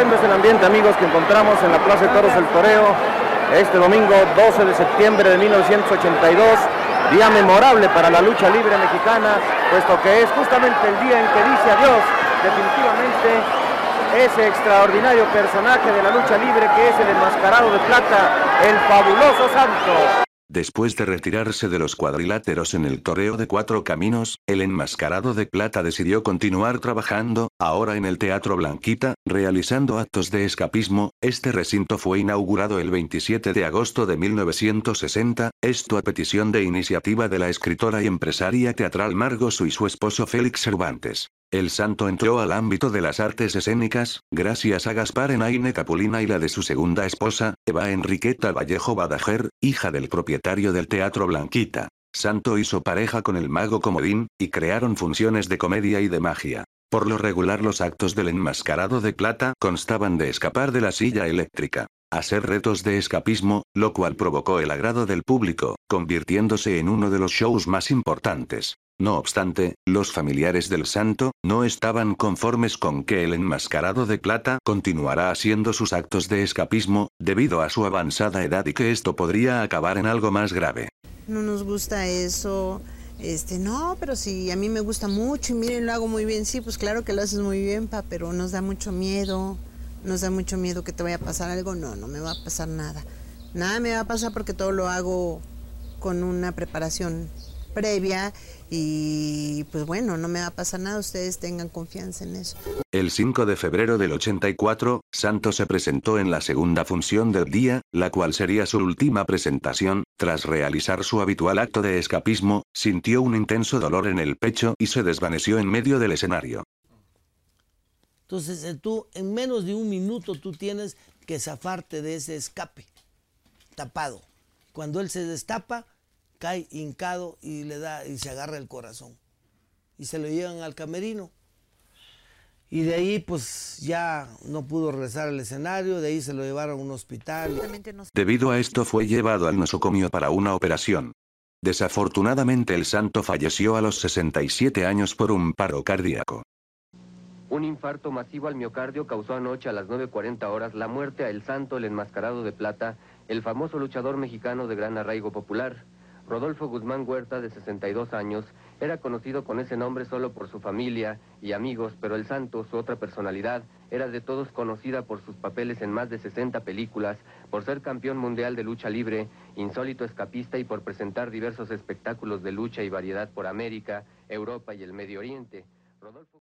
es el ambiente, amigos, que encontramos en la Plaza de Toros del Toreo este domingo 12 de septiembre de 1982, día memorable para la lucha libre mexicana, puesto que es justamente el día en que dice adiós definitivamente ese extraordinario personaje de la lucha libre que es el enmascarado de plata, el fabuloso Santo. Después de retirarse de los cuadriláteros en el toreo de cuatro caminos, el enmascarado de plata decidió continuar trabajando, ahora en el Teatro Blanquita, realizando actos de escapismo. Este recinto fue inaugurado el 27 de agosto de 1960, esto a petición de iniciativa de la escritora y empresaria teatral Margos y su esposo Félix Cervantes. El santo entró al ámbito de las artes escénicas, gracias a Gaspar Enaine Capulina y la de su segunda esposa, Eva Enriqueta Vallejo Badajer, hija del propietario del Teatro Blanquita. Santo hizo pareja con el mago Comodín, y crearon funciones de comedia y de magia. Por lo regular los actos del enmascarado de plata constaban de escapar de la silla eléctrica, hacer retos de escapismo, lo cual provocó el agrado del público, convirtiéndose en uno de los shows más importantes. No obstante, los familiares del santo, no estaban conformes con que el enmascarado de plata continuará haciendo sus actos de escapismo, debido a su avanzada edad y que esto podría acabar en algo más grave. No nos gusta eso. Este, no, pero si a mí me gusta mucho y miren, lo hago muy bien. Sí, pues claro que lo haces muy bien, pa, pero nos da mucho miedo. Nos da mucho miedo que te vaya a pasar algo. No, no me va a pasar nada. Nada me va a pasar porque todo lo hago con una preparación previa y pues bueno, no me va a pasar nada, ustedes tengan confianza en eso. El 5 de febrero del 84, Santos se presentó en la segunda función del día, la cual sería su última presentación, tras realizar su habitual acto de escapismo, sintió un intenso dolor en el pecho y se desvaneció en medio del escenario. Entonces eh, tú en menos de un minuto tú tienes que zafarte de ese escape tapado. Cuando él se destapa, cae hincado y le da y se agarra el corazón. Y se lo llevan al camerino. Y de ahí pues ya no pudo regresar al escenario, de ahí se lo llevaron a un hospital. Debido a esto fue llevado al nosocomio para una operación. Desafortunadamente el santo falleció a los 67 años por un paro cardíaco. Un infarto masivo al miocardio causó anoche a las 9.40 horas la muerte a El Santo, el enmascarado de plata, el famoso luchador mexicano de gran arraigo popular. Rodolfo Guzmán Huerta, de 62 años, era conocido con ese nombre solo por su familia y amigos, pero el santo, su otra personalidad, era de todos conocida por sus papeles en más de 60 películas, por ser campeón mundial de lucha libre, insólito escapista y por presentar diversos espectáculos de lucha y variedad por América, Europa y el Medio Oriente. Rodolfo...